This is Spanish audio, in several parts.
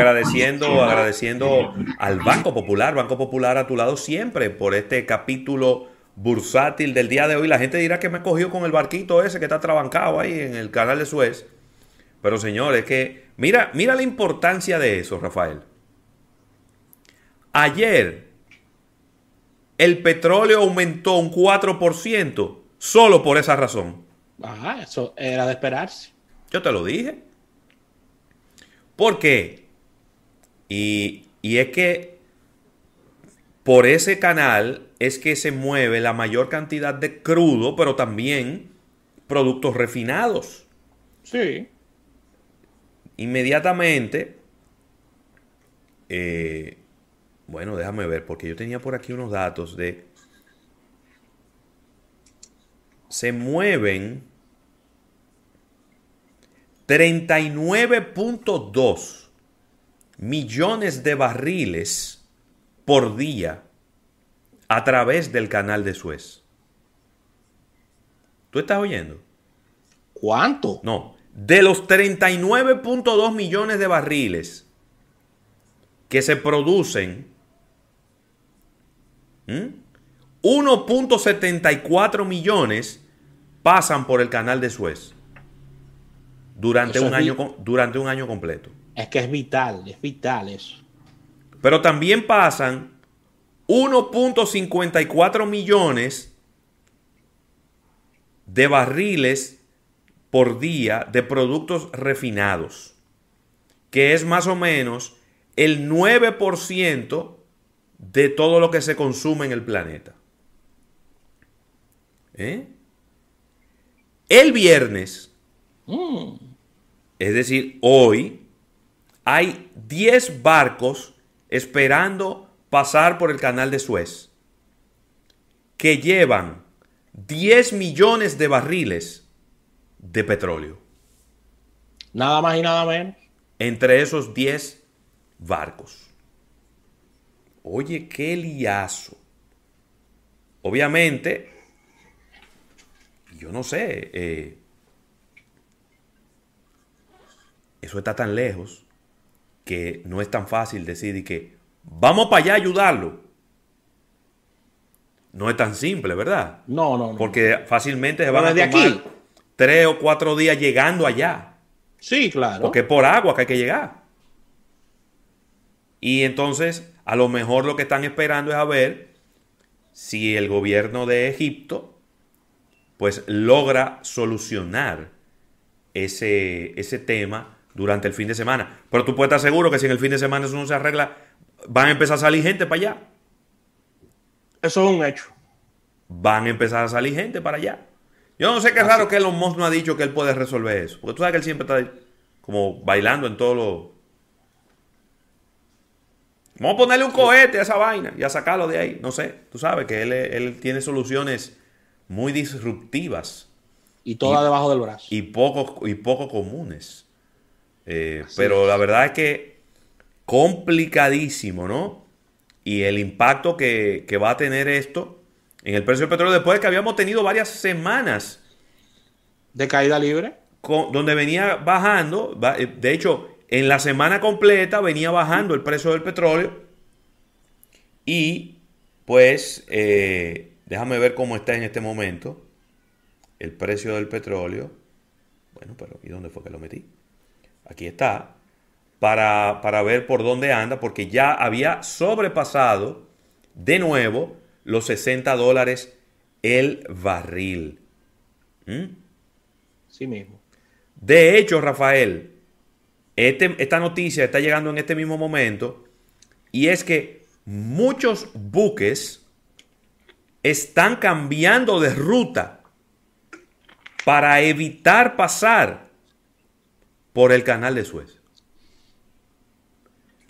agradeciendo, agradeciendo al Banco Popular, Banco Popular a tu lado siempre por este capítulo bursátil del día de hoy. La gente dirá que me cogió con el barquito ese que está trabancado ahí en el canal de Suez. Pero señores, que mira, mira la importancia de eso, Rafael. Ayer el petróleo aumentó un 4% solo por esa razón. Ajá, eso era de esperarse. Yo te lo dije. ¿Por qué? Y, y es que por ese canal es que se mueve la mayor cantidad de crudo, pero también productos refinados. Sí. Inmediatamente, eh, bueno, déjame ver, porque yo tenía por aquí unos datos de... Se mueven 39.2 millones de barriles por día a través del canal de Suez. ¿Tú estás oyendo? ¿Cuánto? No, de los 39.2 millones de barriles que se producen, 1.74 millones pasan por el canal de Suez durante un, año, durante un año completo. Es que es vital, es vital eso. Pero también pasan 1.54 millones de barriles por día de productos refinados, que es más o menos el 9% de todo lo que se consume en el planeta. ¿Eh? El viernes, mm. es decir, hoy, hay 10 barcos esperando pasar por el canal de Suez, que llevan 10 millones de barriles de petróleo. Nada más y nada menos. Entre esos 10 barcos. Oye, qué liazo. Obviamente, yo no sé, eh, eso está tan lejos que no es tan fácil decir que vamos para allá a ayudarlo. No es tan simple, ¿verdad? No, no, no. Porque fácilmente se van a tomar aquí. tres o cuatro días llegando allá. Sí, claro. Porque es por agua que hay que llegar. Y entonces, a lo mejor lo que están esperando es a ver si el gobierno de Egipto, pues logra solucionar ese, ese tema durante el fin de semana. Pero tú puedes estar seguro que si en el fin de semana eso no se arregla, van a empezar a salir gente para allá. Eso es un hecho. Van a empezar a salir gente para allá. Yo no sé qué raro que Elon Musk no ha dicho que él puede resolver eso. Porque tú sabes que él siempre está como bailando en todo lo... Vamos a ponerle un cohete a esa vaina y a sacarlo de ahí. No sé, tú sabes que él, tiene soluciones muy disruptivas. Y todas debajo del brazo. Y poco, y poco comunes. Eh, pero la verdad es que complicadísimo, ¿no? Y el impacto que, va a tener esto en el precio del petróleo después de que habíamos tenido varias semanas. ¿De caída libre? donde venía bajando, eh, de hecho, en la semana completa venía bajando el precio del petróleo. Y pues, eh, déjame ver cómo está en este momento el precio del petróleo. Bueno, pero ¿y dónde fue que lo metí? Aquí está para, ver por dónde anda, porque ya había sobrepasado de nuevo los 60 dólares el barril. ¿Mm? Sí mismo. De hecho, Rafael, este, esta noticia está llegando en este mismo momento y es que muchos buques están cambiando de ruta para evitar pasar por el canal de Suez.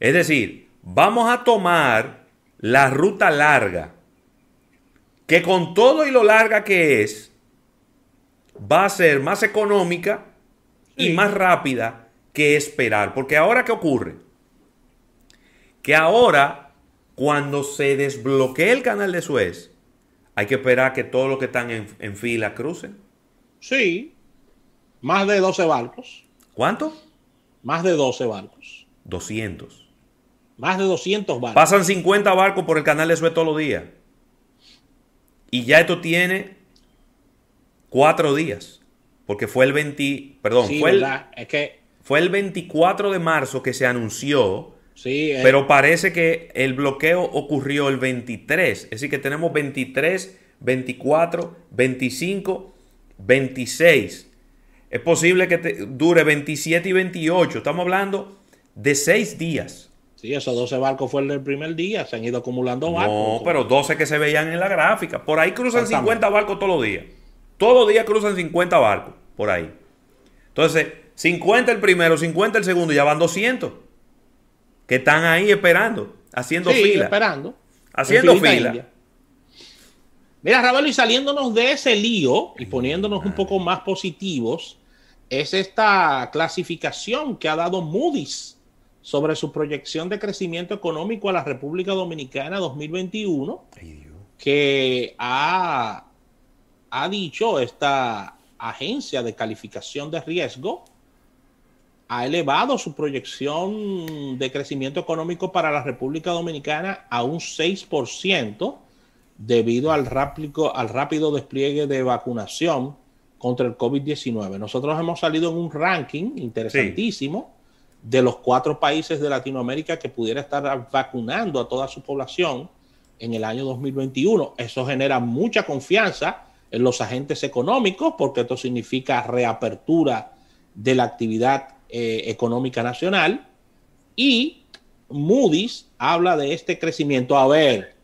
Es decir, vamos a tomar la ruta larga, que con todo y lo larga que es, va a ser más económica y más rápida que esperar. Porque ahora, ¿qué ocurre? Que ahora, cuando se desbloquee el canal de Suez, hay que esperar que todos los que están en, en fila crucen. Sí, más de 12 barcos. ¿Cuánto? Más de 12 barcos. 200. Más de 200 barcos. Pasan 50 barcos por el canal de Suez todos los días. Y ya esto tiene cuatro días. Porque fue el 20, perdón, Sí, fue, el. Es que fue el 24 de marzo que se anunció, sí, eh, pero parece que el bloqueo ocurrió el 23. Es decir, que tenemos 23, 24, 25, 26. Es posible que te- dure 27 y 28. Estamos hablando de seis días. sí, esos 12 barcos fue el del primer día. Se han ido acumulando barcos. No, pero 12 que se veían en la gráfica. Por ahí cruzan Exactamente. 50 barcos todos los días. Todos los días cruzan 50 barcos. Por ahí. Entonces, 50 el primero, 50 el segundo, ya van 200. Que están ahí esperando, haciendo sí, fila. esperando. Haciendo fila. india. Mira, Ravelo, y saliéndonos de ese lío y poniéndonos un poco más positivos, es esta clasificación que ha dado Moody's sobre su proyección de crecimiento económico a la República Dominicana 2021, Ay, Dios. que ha, ha dicho esta agencia de calificación de riesgo, ha elevado su proyección de crecimiento económico para la República Dominicana a un 6% debido al rápido, al rápido despliegue de vacunación contra el COVID-19. Nosotros hemos salido en un ranking interesantísimo de los cuatro países de Latinoamérica que pudiera estar vacunando a toda su población en el año 2021. Eso genera mucha confianza en los agentes económicos porque esto significa reapertura de la actividad eh, económica nacional y Moody's habla de este crecimiento. A ver,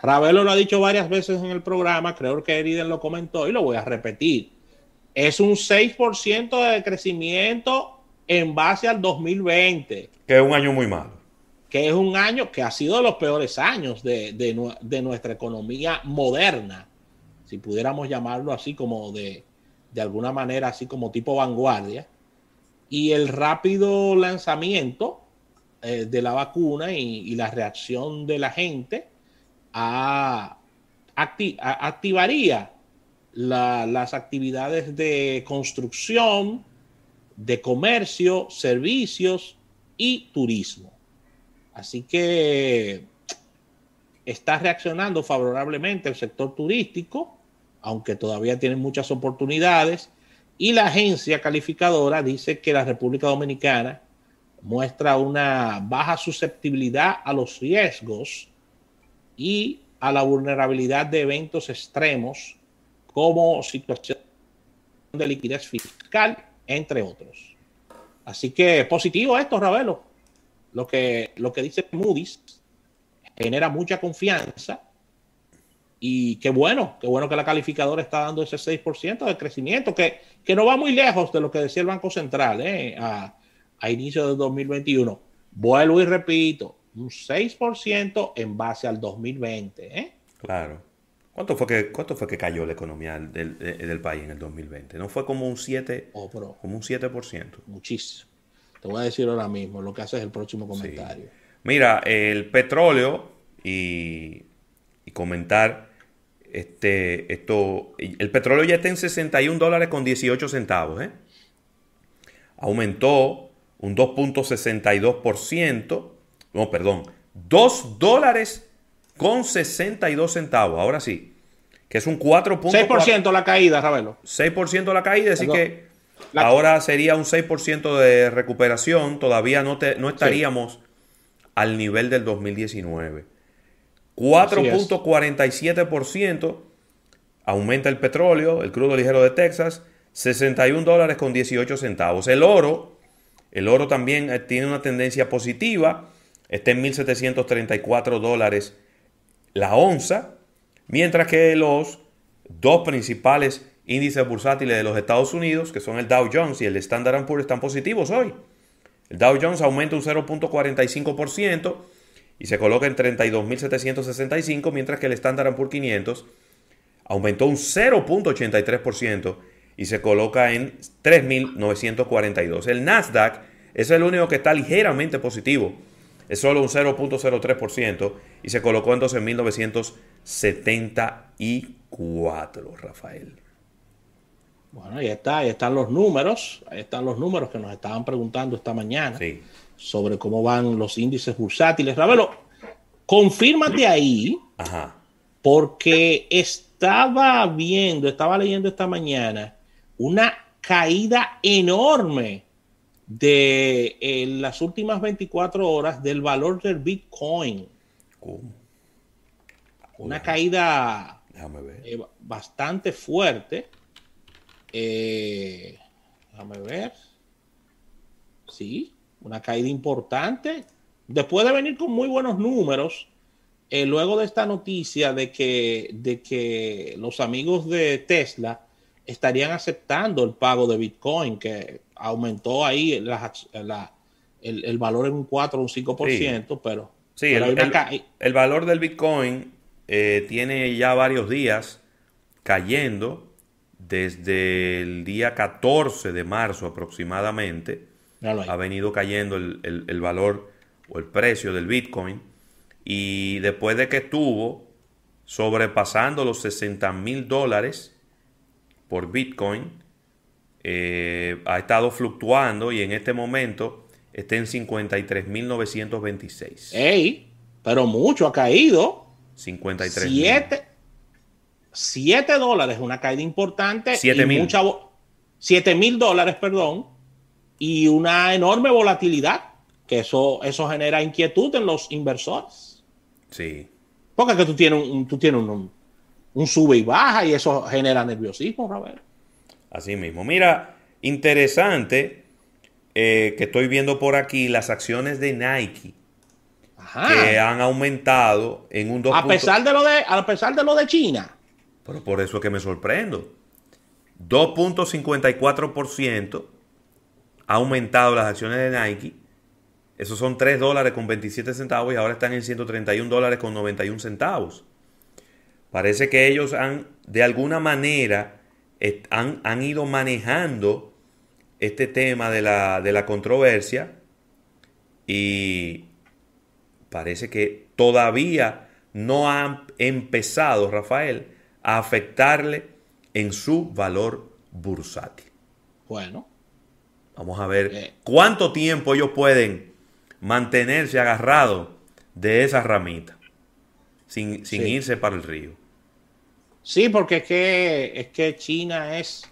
Ravelo lo ha dicho varias veces en el programa, creo que Eriden lo comentó y lo voy a repetir. Es un 6% de crecimiento en base al 2020 Que es un año muy malo. que es un año que ha sido de los peores años de, de nu- de nuestra economía moderna, si pudiéramos llamarlo así como de, de alguna manera, así como tipo vanguardia, y el rápido lanzamiento eh, de la vacuna y, y la reacción de la gente a, acti- a- activaría la- las actividades de construcción, de comercio, servicios y turismo. Así que está reaccionando favorablemente el sector turístico, aunque todavía tiene muchas oportunidades. Y la agencia calificadora dice que la República Dominicana muestra una baja susceptibilidad a los riesgos y a la vulnerabilidad de eventos extremos como situación de liquidez fiscal, entre otros. Así que positivo esto, Ravelo. Lo que, lo que dice Moody's genera mucha confianza y qué bueno, qué bueno que la calificadora está dando ese 6% de crecimiento, que, que no va muy lejos de lo que decía el Banco Central eh, a, a inicio de 2021. Vuelvo y repito, un 6% en base al 2020. ¿eh? Claro. ¿Cuánto fue que, cuánto fue que cayó la economía del, de- del país en el 2020? ¿No fue como un 7, Oh, pero como un 7%? muchísimo. Te voy a decir ahora mismo lo que hace es el próximo comentario. Mira, el petróleo y, y comentar este esto el petróleo ya está en 61 dólares con 18 centavos, ¿eh? Aumentó un 2.62%, no, perdón, 2 dólares con 62 centavos, ahora sí, que es un 4.4 6% la caída, Ravelo. 6% la caída, así Perdón. que La- ahora sería un 6% de recuperación, todavía no, te- no estaríamos al nivel del 2019. 4.47% aumenta el petróleo, el crudo ligero de Texas, 61 dólares con 18 centavos. El oro, el oro también eh, tiene una tendencia positiva, está en 1.734 dólares la onza, mientras que los dos principales índices bursátiles de los Estados Unidos, que son el Dow Jones y el Standard Poor's, están positivos hoy. El Dow Jones aumenta un 0.45% y se coloca en 32.765, mientras que el Standard Poor's 500 aumentó un 0.83% y se coloca en 3.942. El Nasdaq es el único que está ligeramente positivo, es solo un 0.03% y se colocó en 12.974, Rafael. Bueno, ahí está, ahí están los números, ahí están los números que nos estaban preguntando esta mañana sobre cómo van los índices bursátiles. Ravelo, confírmate ahí, porque estaba viendo, estaba leyendo esta mañana una caída enorme de las últimas 24 horas del valor del Bitcoin. Una caída eh, bastante fuerte. Eh, déjame ver. Sí, una caída importante. Después de venir con muy buenos números, eh, luego de esta noticia de que, de que los amigos de Tesla estarían aceptando el pago de Bitcoin, que aumentó ahí el, valor en un 4 o un 5%, pero... Sí, el, valor del Bitcoin eh, tiene ya varios días cayendo desde el día 14 de marzo aproximadamente. Ha venido cayendo el, valor o el precio del Bitcoin. Y después de que estuvo sobrepasando los 60 mil dólares por Bitcoin, eh, ha estado fluctuando y en este momento está en 53.926. ¡Ey! Pero mucho ha caído. 53. 7 dólares, una caída importante. 7 mil. 7 mil dólares, perdón. Y una enorme volatilidad, que eso, eso genera inquietud en los inversores. Sí. Porque que tú tienes un, tú tienes un, un sube y baja y eso genera nerviosismo, Robert. Así mismo. Mira, interesante eh, que estoy viendo por aquí las acciones de Nike que han aumentado en un 2. A pesar de lo de, a pesar de lo de China. Pero por eso es que me sorprendo. 2.54% ha aumentado las acciones de Nike. Esos son 3 dólares con 27 centavos y ahora están en 131 dólares con 91 centavos. Parece que ellos han, de alguna manera, han, ido manejando este tema de la, de la controversia y parece que todavía no han empezado, Rafael, a afectarle en su valor bursátil. Bueno. Vamos a ver eh. cuánto tiempo ellos pueden mantenerse agarrados de esa ramita sin, irse para el río. Sí, porque es que, es que China es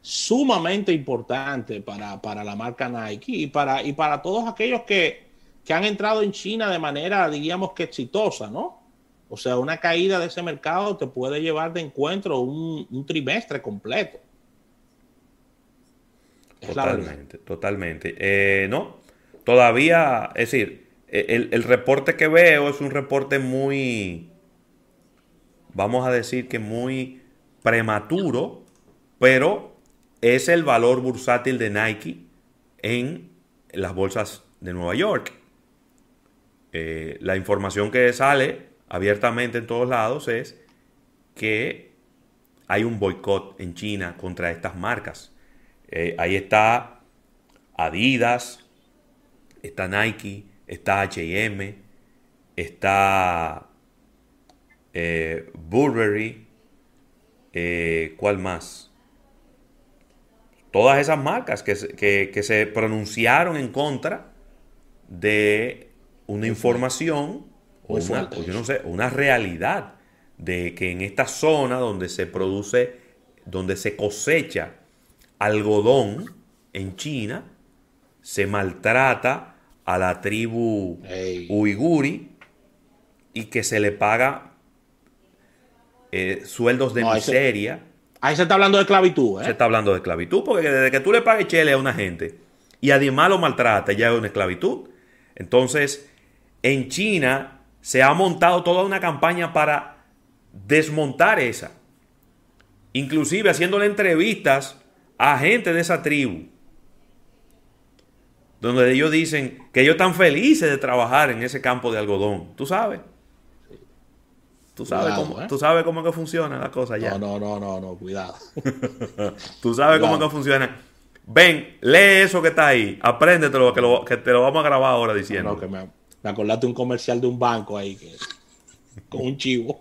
sumamente importante para, la marca Nike y para, y para todos aquellos que, han entrado en China de manera, diríamos que exitosa, ¿no? O sea, una caída de ese mercado te puede llevar de encuentro un, trimestre completo. totalmente, totalmente. Eh, no, todavía, es decir, el, el reporte que veo es un reporte muy, vamos a decir que muy prematuro, pero es el valor bursátil de Nike en las bolsas de Nueva York. Eh, la información que sale abiertamente en todos lados es que hay un boicot en China contra estas marcas. Eh, ahí está Adidas, está Nike, está HM, está eh, Burberry, ¿cuál más? Todas esas marcas que, se pronunciaron en contra de una información o una, yo no sé, una realidad de que en esta zona donde se produce, donde se cosecha algodón en China, se maltrata a la tribu uiguri y que se le paga eh, sueldos de miseria. Ahí se, está hablando de esclavitud, ¿eh? Se está hablando de esclavitud, porque desde que tú le pagues chele a una gente y además lo maltrata, ya es una esclavitud. Entonces, en China se ha montado toda una campaña para desmontar esa. Inclusive haciéndole entrevistas a gente de esa tribu. Donde ellos dicen que ellos están felices de trabajar en ese campo de algodón. ¿Tú sabes? Tú sabes, cómo, ¿eh? tú sabes cómo que funciona la cosa ya. No, no, no, no, cuidado. tú sabes cómo que funciona. Ven, lee eso que está ahí. Apréndetelo, que, lo, que te lo vamos a grabar ahora diciendo. No, que me, me acordaste un comercial de un banco ahí que, con un chivo.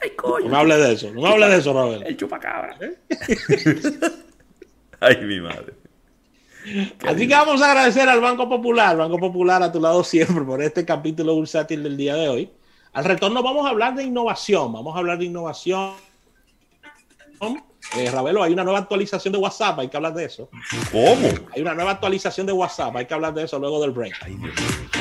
Ay, coño. No me hables de eso, no me hables de eso, Robert. El chupacabra. ¿Eh? Ay, mi madre. Así que vamos a agradecer al Banco Popular, Banco Popular a tu lado siempre por este capítulo bursátil del día de hoy. Al retorno vamos a hablar de innovación, vamos a hablar de innovación. Eh, Ravelo, hay una nueva actualización de WhatsApp, hay que hablar de eso. ¿Cómo? Hay una nueva actualización de WhatsApp, hay que hablar de eso luego del break. Ay, Dios mío.